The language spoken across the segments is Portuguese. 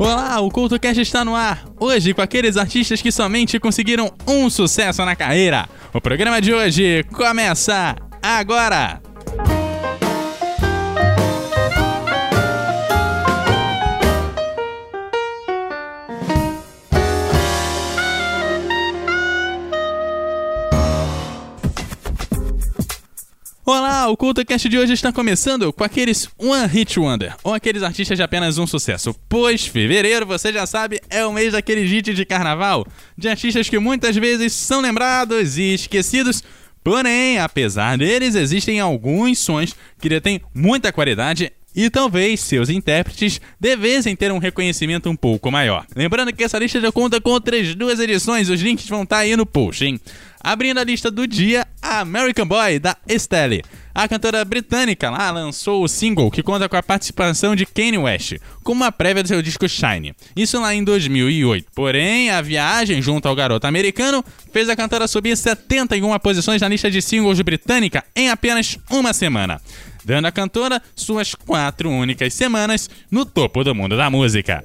Olá, o CultoCast está no ar. Hoje com aqueles artistas que somente conseguiram um sucesso na carreira. O programa de hoje começa agora! Olá, o CultoCast de hoje está começando com aqueles One Hit Wonder, ou aqueles artistas de apenas um sucesso, pois fevereiro, você já sabe, é o mês daquele hit de carnaval, de artistas que muitas vezes são lembrados e esquecidos, porém, apesar deles, existem alguns sons que detêm muita qualidade e talvez seus intérpretes devessem ter um reconhecimento um pouco maior. Lembrando que essa lista já conta com outras duas edições, os links vão estar aí no post, hein? Abrindo a lista do dia, American Boy, da Estelle. A cantora britânica lá lançou o single que conta com a participação de Kanye West, como uma prévia do seu disco Shine. Isso lá em 2008. Porém, a viagem junto ao garoto americano fez a cantora subir 71 posições na lista de singles britânica em apenas uma semana dando à cantora suas quatro únicas semanas no topo do mundo da música.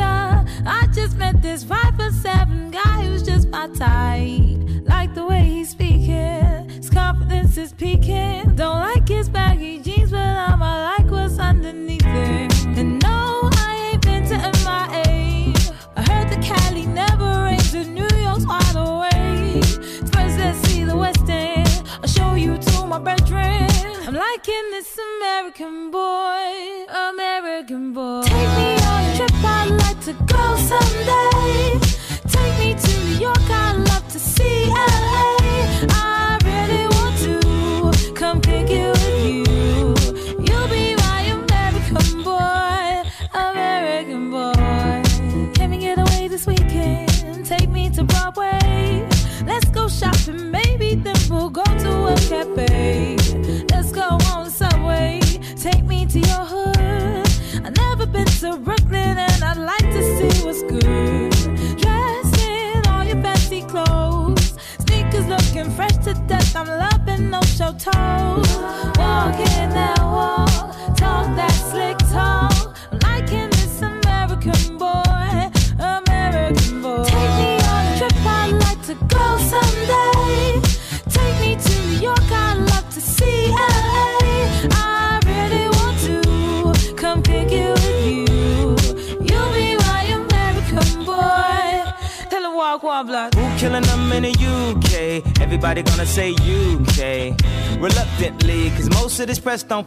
I just met this five foot seven guy who's just my type. Like the way he's speaking, his confidence is peaking. Don't like his baggy jeans, but I'ma like what's underneath it. And no, I ain't been to MIA. I heard the Cali never rains, and New York's wide awake. First, let's see the West End. I'll show you to my bedroom. I'm liking this American boy, American boy. Take me Go girl someday. That walk, talk that slick talk. Liking this American boy, American boy. Take me on a trip, I'd like to go someday. Take me to New York, I'd love to see LA. I really want to come pick you you. You'll be my American boy. Walk block. Who killing them in UK? Everybody gonna say UK. Reluctantly, cause most of this press don't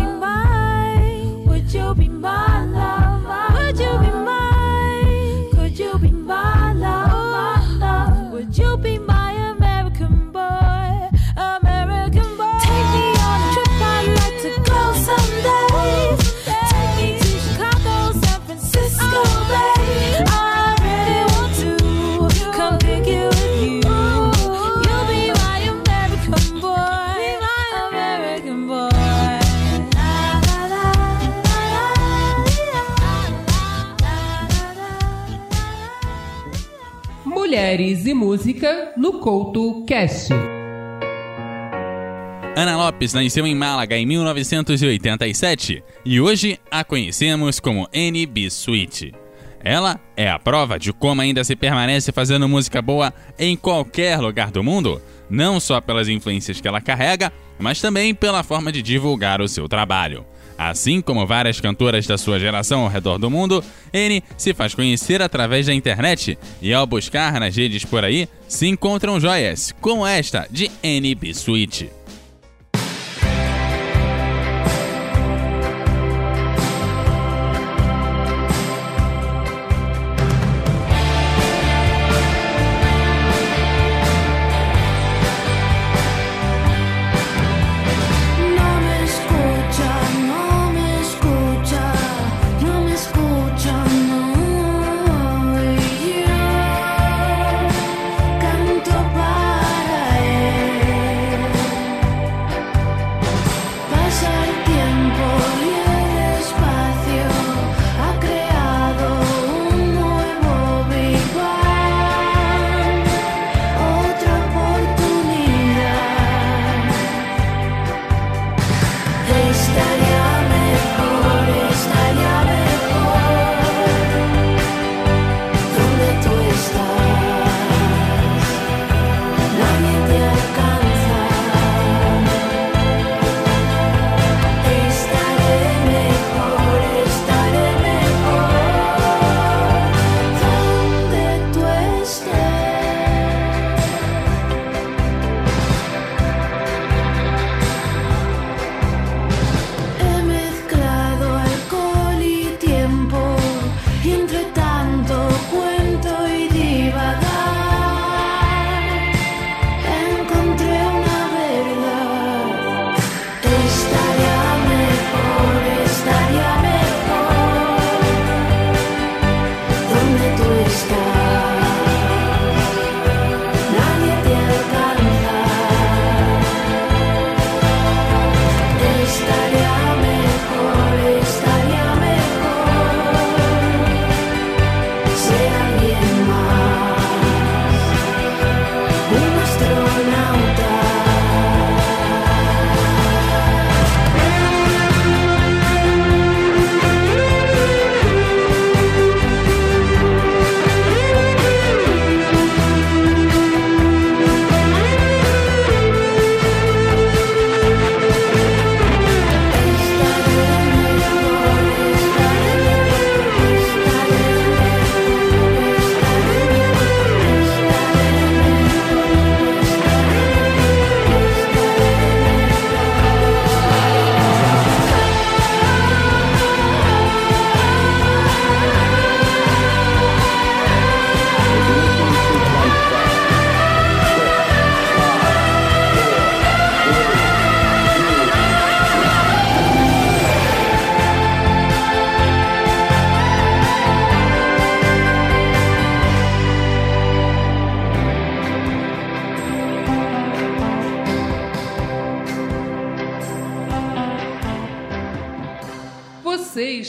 séries e música no Couto Cast. Ana Lopes nasceu em Málaga em 1987 e hoje a conhecemos como NB Sweet. Ela é a prova de como ainda se permanece fazendo música boa em qualquer lugar do mundo, não só pelas influências que ela carrega, mas também pela forma de divulgar o seu trabalho. Assim como várias cantoras da sua geração ao redor do mundo, N se faz conhecer através da internet e ao buscar nas redes por aí, se encontram joias, como esta de NB Sweet.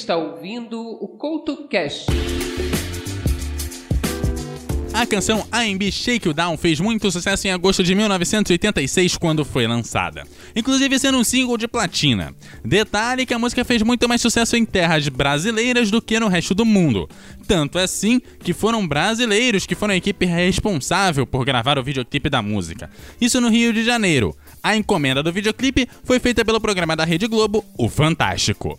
Está ouvindo o Couto Cast. A canção R&B Shake You Down fez muito sucesso em agosto de 1986 quando foi lançada, inclusive sendo um single de platina. Detalhe que a música fez muito mais sucesso em terras brasileiras do que no resto do mundo. Tanto assim que foram brasileiros que foram a equipe responsável por gravar o videoclipe da música. Isso no Rio de Janeiro. A encomenda do videoclipe foi feita pelo programa da Rede Globo, O Fantástico.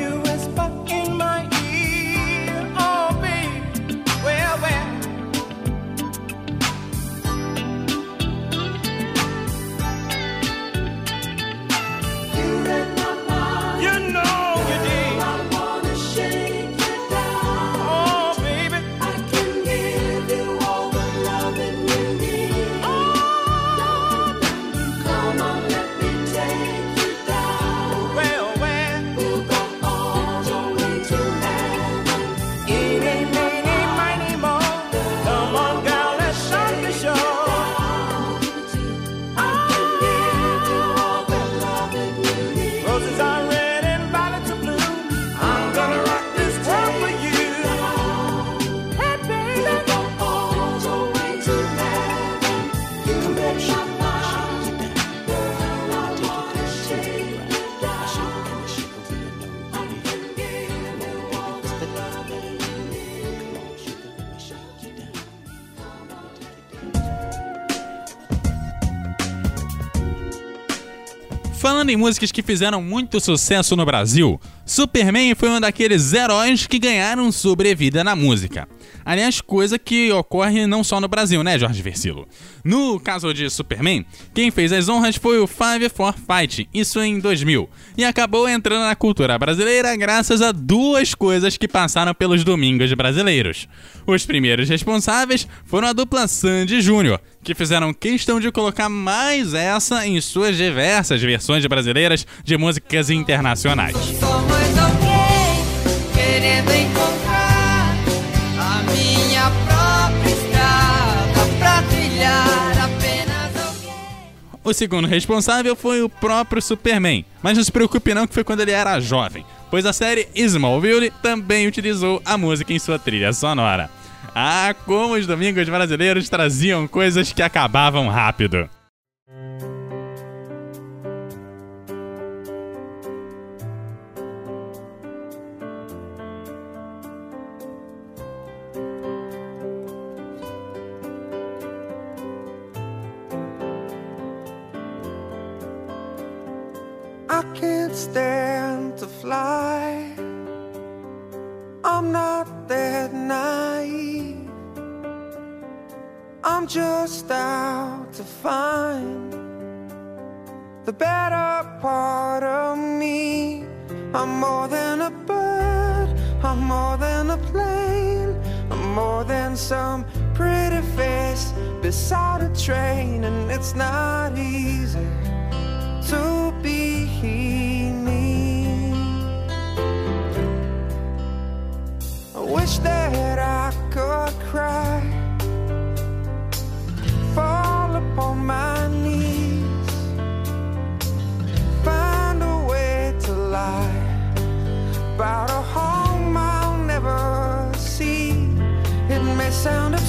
em músicas que fizeram muito sucesso no Brasil, Superman foi um daqueles heróis que ganharam sobrevida na música. Aliás, coisa que ocorre não só no Brasil, né, Jorge Versilo? No caso de Superman, quem fez as honras foi o Five for Fight, isso em 2000, e acabou entrando na cultura brasileira graças a duas coisas que passaram pelos domingos brasileiros. Os primeiros responsáveis foram a dupla Sandy Júnior, que fizeram questão de colocar mais essa em suas diversas versões brasileiras de músicas internacionais. O segundo responsável foi o próprio Superman, mas não se preocupe não que foi quando ele era jovem, pois a série Smallville também utilizou a música em sua trilha sonora. Ah, como os domingos brasileiros traziam coisas que acabavam rápido. Pretty face beside a train, and it's not easy to be me. I wish that I could cry, fall upon my knees, find a way to lie about a home I'll never see. It may sound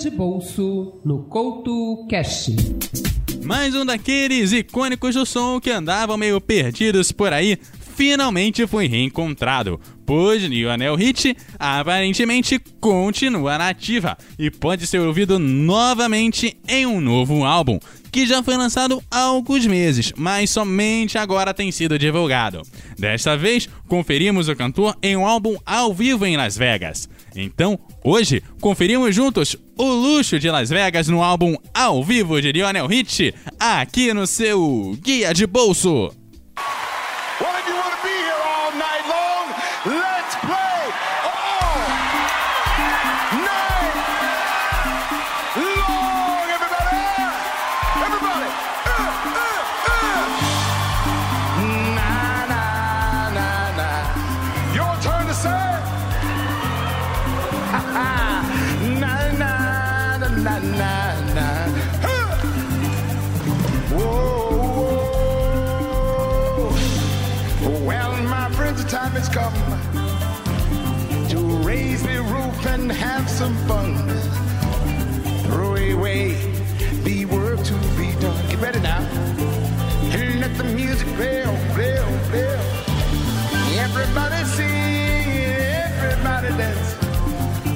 de bolso no Couto Cash. Mais um daqueles icônicos do som que andavam meio perdidos por aí, finalmente foi reencontrado, pois Lionel Hit aparentemente continua nativa ativa e pode ser ouvido novamente em um novo álbum, que já foi lançado há alguns meses, mas somente agora tem sido divulgado. Desta vez, conferimos o cantor em um álbum ao vivo em Las Vegas. Então, hoje, conferimos juntos o luxo de Las Vegas no álbum ao vivo de Lionel Hit, aqui no seu Guia de Bolso.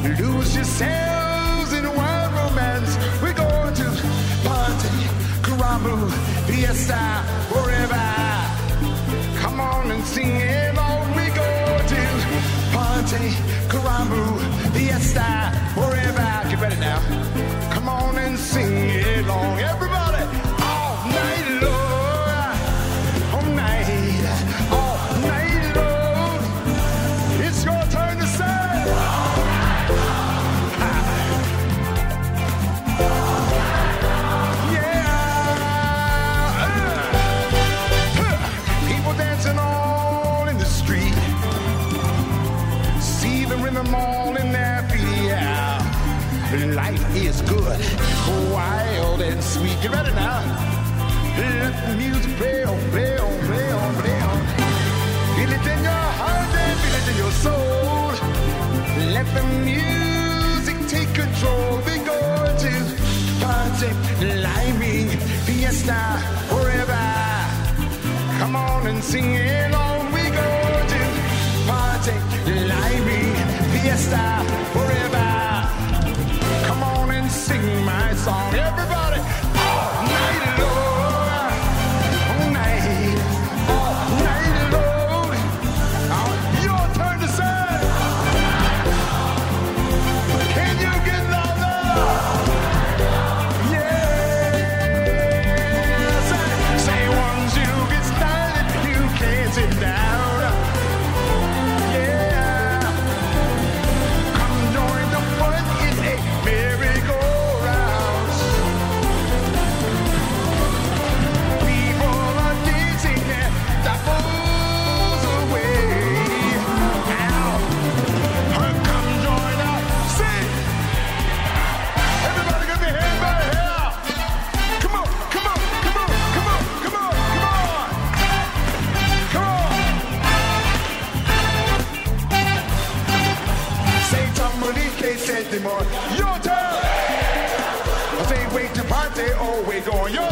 Lose yourselves in wild romance. We're going to party, caramba, fiesta, forever. singing. Going. Yo!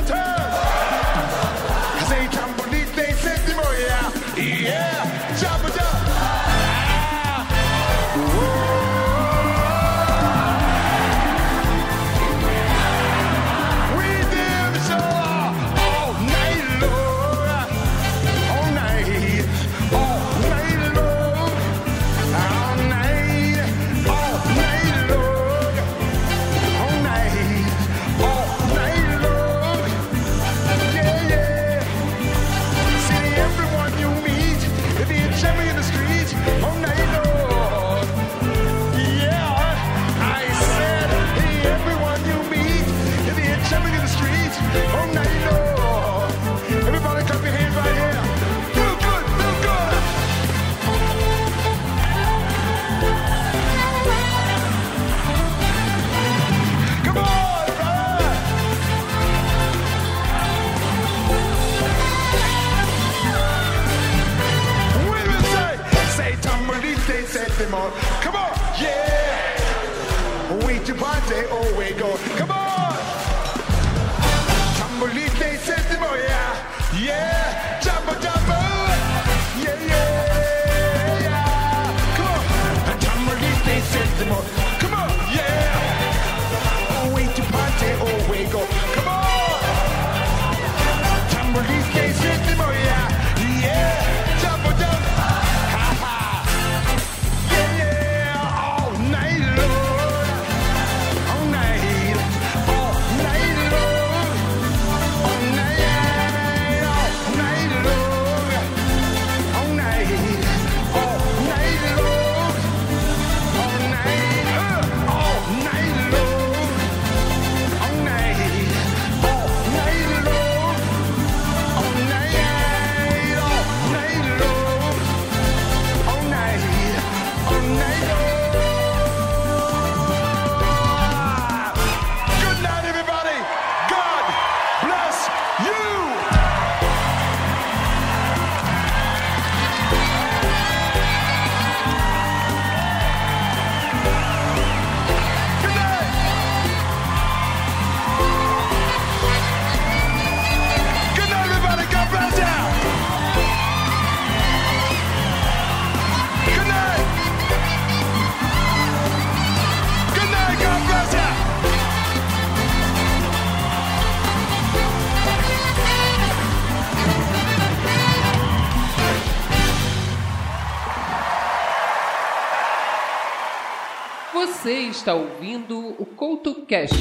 está ouvindo o CoutoCast.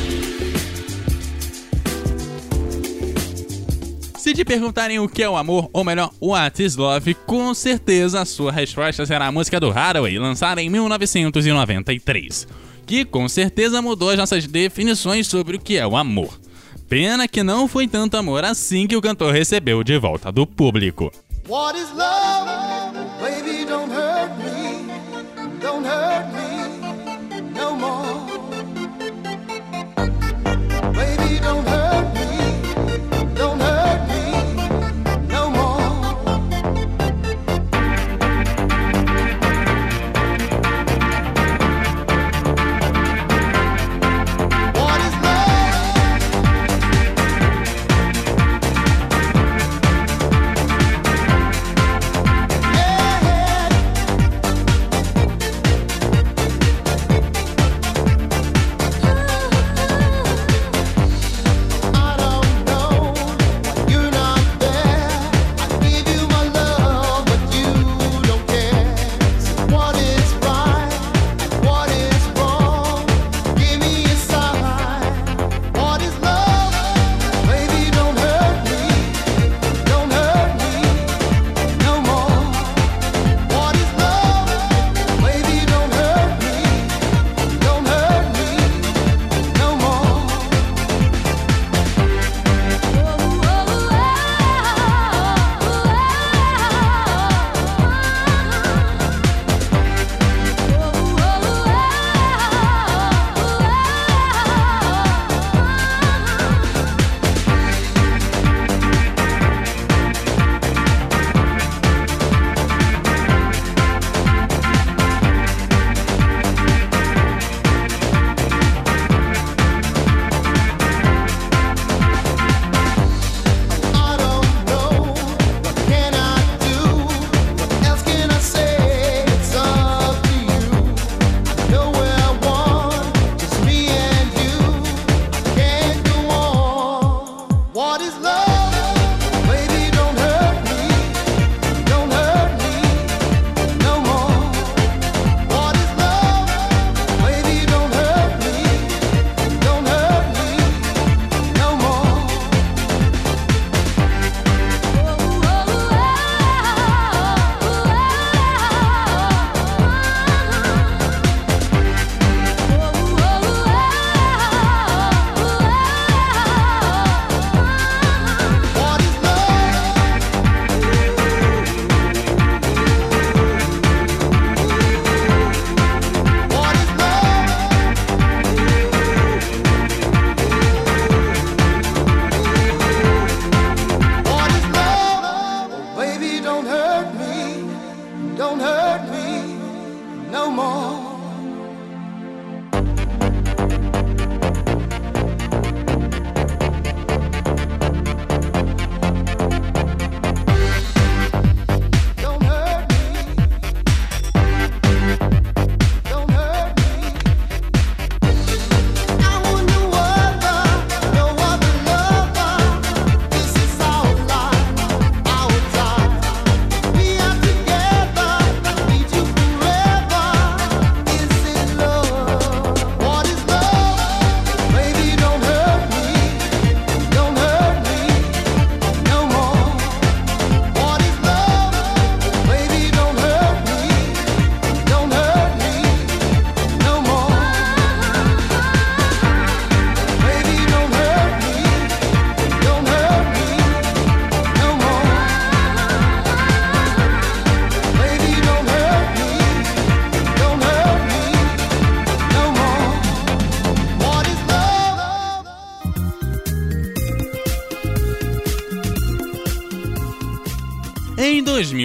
Se te perguntarem o que é o amor, ou melhor, o is Love, com certeza a sua resposta será a música do Haraway, lançada em 1993, que com certeza mudou as nossas definições sobre o que é o amor. Pena que não foi tanto amor assim que o cantor recebeu de volta do público. What is love?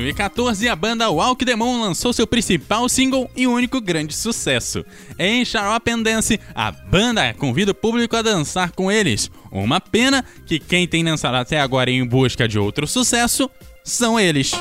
2014, a banda Walk the Moon lançou seu principal single e único grande sucesso. Em Sharp and Dance, a banda convida o público a dançar com eles. Uma pena que quem tem dançado até agora em busca de outro sucesso são eles.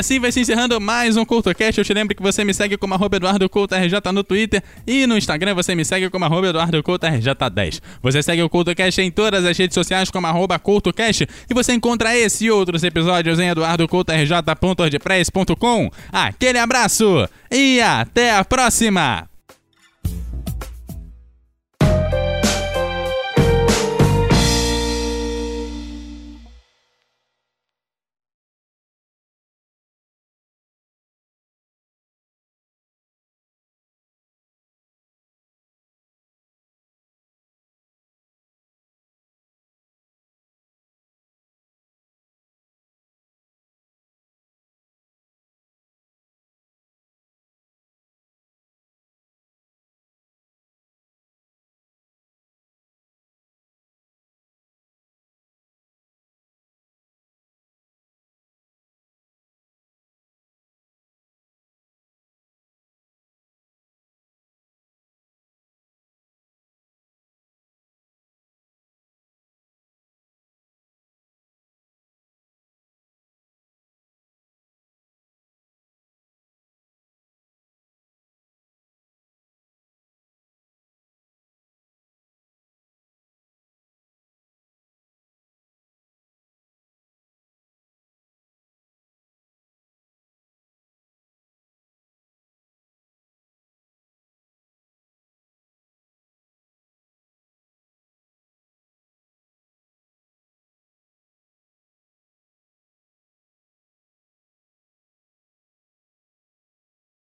assim vai se encerrando mais um CultoCast. Eu te lembro que você me segue como arroba EduardoCultoRJ no Twitter e no Instagram você me segue como arroba EduardoCultoRJ10. Você segue o CultoCast em todas as redes sociais como arroba CultoCast e você encontra esse e outros episódios em eduardocultorj.ordpress.com. Aquele abraço e até a próxima!